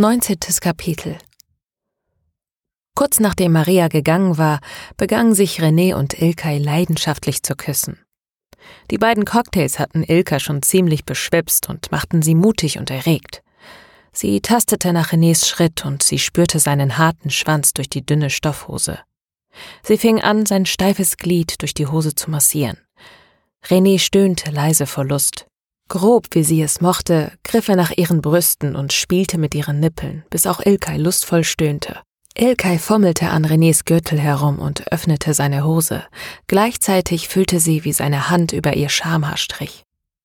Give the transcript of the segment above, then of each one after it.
19. Kapitel Kurz nachdem Maria gegangen war, begannen sich René und Ilkay leidenschaftlich zu küssen. Die beiden Cocktails hatten Ilka schon ziemlich beschwipst und machten sie mutig und erregt. Sie tastete nach Renés Schritt und sie spürte seinen harten Schwanz durch die dünne Stoffhose. Sie fing an, sein steifes Glied durch die Hose zu massieren. René stöhnte leise vor Lust. Grob, wie sie es mochte, griff er nach ihren Brüsten und spielte mit ihren Nippeln, bis auch Ilkay lustvoll stöhnte. Ilkay fummelte an Renés Gürtel herum und öffnete seine Hose. Gleichzeitig fühlte sie, wie seine Hand über ihr Schamhaar strich.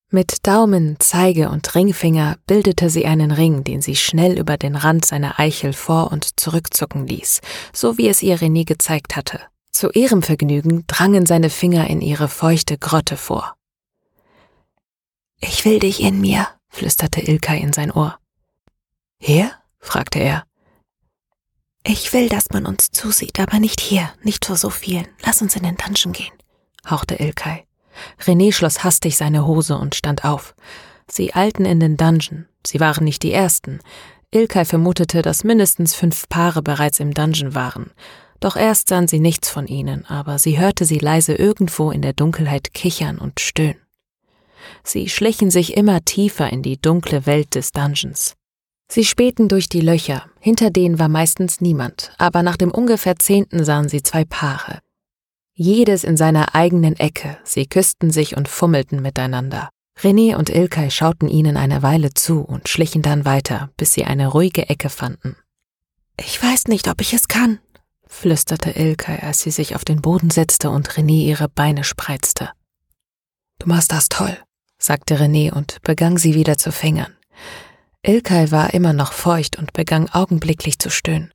Mit Daumen, Zeige und Ringfinger bildete sie einen Ring, den sie schnell über den Rand seiner Eichel vor und zurückzucken ließ, so wie es ihr René gezeigt hatte. Zu ihrem Vergnügen drangen seine Finger in ihre feuchte Grotte vor. Ich will dich in mir, flüsterte Ilkay in sein Ohr. Hier? fragte er. Ich will, dass man uns zusieht, aber nicht hier, nicht vor so vielen. Lass uns in den Dungeon gehen, hauchte Ilkay. René schloss hastig seine Hose und stand auf. Sie eilten in den Dungeon. Sie waren nicht die ersten. Ilkay vermutete, dass mindestens fünf Paare bereits im Dungeon waren. Doch erst sahen sie nichts von ihnen, aber sie hörte sie leise irgendwo in der Dunkelheit kichern und stöhnen. Sie schlichen sich immer tiefer in die dunkle Welt des Dungeons. Sie spähten durch die Löcher, hinter denen war meistens niemand, aber nach dem ungefähr zehnten sahen sie zwei Paare. Jedes in seiner eigenen Ecke, sie küssten sich und fummelten miteinander. René und Ilkay schauten ihnen eine Weile zu und schlichen dann weiter, bis sie eine ruhige Ecke fanden. Ich weiß nicht, ob ich es kann, flüsterte Ilkay, als sie sich auf den Boden setzte und René ihre Beine spreizte. Du machst das toll, sagte René und begann sie wieder zu fingern. Ilkay war immer noch feucht und begann augenblicklich zu stöhnen.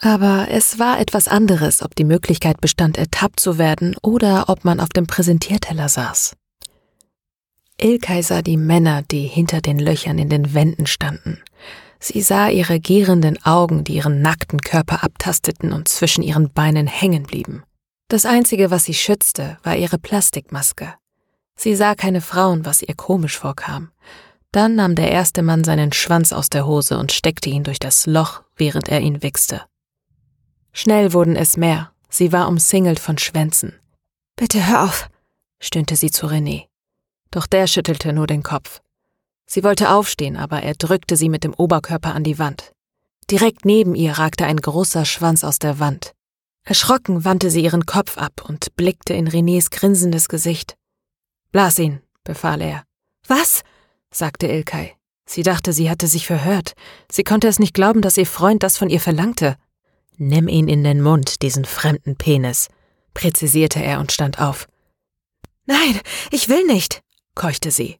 Aber es war etwas anderes, ob die Möglichkeit bestand, ertappt zu werden oder ob man auf dem Präsentierteller saß. Ilkay sah die Männer, die hinter den Löchern in den Wänden standen. Sie sah ihre gierenden Augen, die ihren nackten Körper abtasteten und zwischen ihren Beinen hängen blieben. Das Einzige, was sie schützte, war ihre Plastikmaske. Sie sah keine Frauen, was ihr komisch vorkam. Dann nahm der erste Mann seinen Schwanz aus der Hose und steckte ihn durch das Loch, während er ihn wichste. Schnell wurden es mehr. Sie war umsingelt von Schwänzen. Bitte hör auf, stöhnte sie zu René. Doch der schüttelte nur den Kopf. Sie wollte aufstehen, aber er drückte sie mit dem Oberkörper an die Wand. Direkt neben ihr ragte ein großer Schwanz aus der Wand. Erschrocken wandte sie ihren Kopf ab und blickte in Renés grinsendes Gesicht. Blas ihn, befahl er. Was? sagte Ilkay. Sie dachte, sie hatte sich verhört. Sie konnte es nicht glauben, dass ihr Freund das von ihr verlangte. Nimm ihn in den Mund, diesen fremden Penis, präzisierte er und stand auf. Nein, ich will nicht, keuchte sie.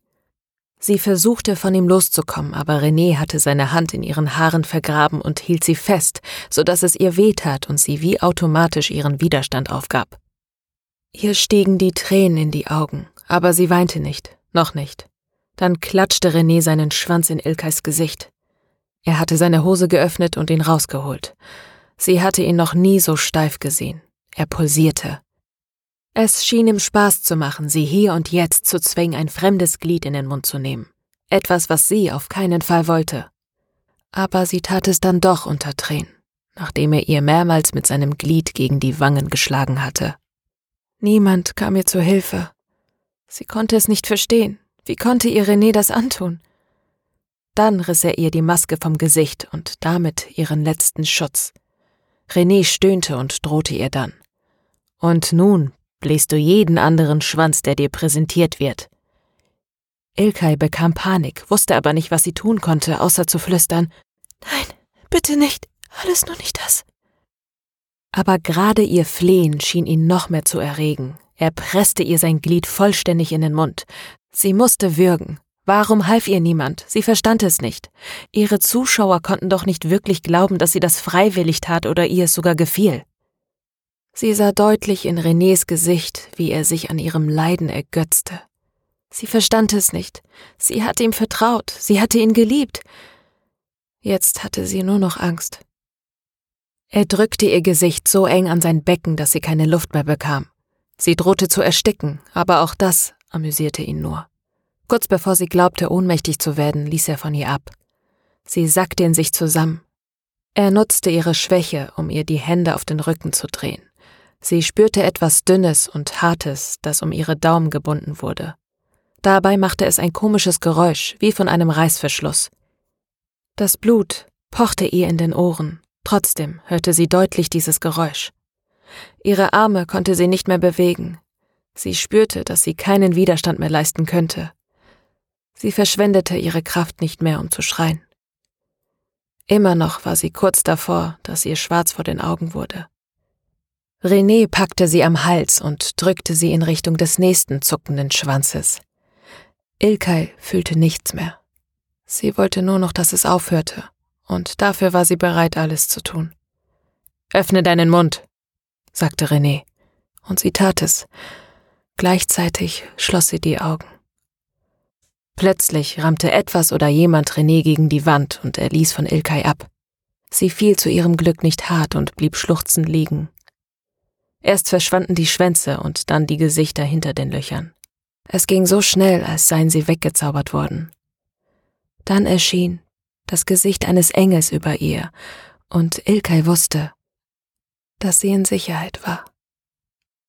Sie versuchte von ihm loszukommen, aber René hatte seine Hand in ihren Haaren vergraben und hielt sie fest, so dass es ihr wehtat und sie wie automatisch ihren Widerstand aufgab. Ihr stiegen die Tränen in die Augen, aber sie weinte nicht, noch nicht. Dann klatschte René seinen Schwanz in Ilkais Gesicht. Er hatte seine Hose geöffnet und ihn rausgeholt. Sie hatte ihn noch nie so steif gesehen. Er pulsierte. Es schien ihm Spaß zu machen, sie hier und jetzt zu zwingen, ein fremdes Glied in den Mund zu nehmen. Etwas, was sie auf keinen Fall wollte. Aber sie tat es dann doch unter Tränen, nachdem er ihr mehrmals mit seinem Glied gegen die Wangen geschlagen hatte. Niemand kam ihr zu Hilfe. Sie konnte es nicht verstehen. Wie konnte ihr René das antun? Dann riss er ihr die Maske vom Gesicht und damit ihren letzten Schutz. René stöhnte und drohte ihr dann. Und nun bläst du jeden anderen Schwanz, der dir präsentiert wird. Ilkay bekam Panik, wusste aber nicht, was sie tun konnte, außer zu flüstern Nein, bitte nicht, alles nur nicht das. Aber gerade ihr Flehen schien ihn noch mehr zu erregen. Er presste ihr sein Glied vollständig in den Mund. Sie musste würgen. Warum half ihr niemand? Sie verstand es nicht. Ihre Zuschauer konnten doch nicht wirklich glauben, dass sie das freiwillig tat oder ihr es sogar gefiel. Sie sah deutlich in Renés Gesicht, wie er sich an ihrem Leiden ergötzte. Sie verstand es nicht. Sie hatte ihm vertraut, sie hatte ihn geliebt. Jetzt hatte sie nur noch Angst. Er drückte ihr Gesicht so eng an sein Becken, dass sie keine Luft mehr bekam. Sie drohte zu ersticken, aber auch das amüsierte ihn nur. Kurz bevor sie glaubte, ohnmächtig zu werden, ließ er von ihr ab. Sie sackte in sich zusammen. Er nutzte ihre Schwäche, um ihr die Hände auf den Rücken zu drehen. Sie spürte etwas Dünnes und Hartes, das um ihre Daumen gebunden wurde. Dabei machte es ein komisches Geräusch, wie von einem Reißverschluss. Das Blut pochte ihr in den Ohren, trotzdem hörte sie deutlich dieses Geräusch. Ihre Arme konnte sie nicht mehr bewegen. Sie spürte, dass sie keinen Widerstand mehr leisten könnte. Sie verschwendete ihre Kraft nicht mehr, um zu schreien. Immer noch war sie kurz davor, dass ihr schwarz vor den Augen wurde. René packte sie am Hals und drückte sie in Richtung des nächsten zuckenden Schwanzes. Ilkay fühlte nichts mehr. Sie wollte nur noch, dass es aufhörte, und dafür war sie bereit, alles zu tun. Öffne deinen Mund, sagte René, und sie tat es. Gleichzeitig schloss sie die Augen. Plötzlich rammte etwas oder jemand René gegen die Wand und er ließ von Ilkay ab. Sie fiel zu ihrem Glück nicht hart und blieb schluchzend liegen, Erst verschwanden die Schwänze und dann die Gesichter hinter den Löchern. Es ging so schnell, als seien sie weggezaubert worden. Dann erschien das Gesicht eines Engels über ihr, und Ilkay wusste, dass sie in Sicherheit war.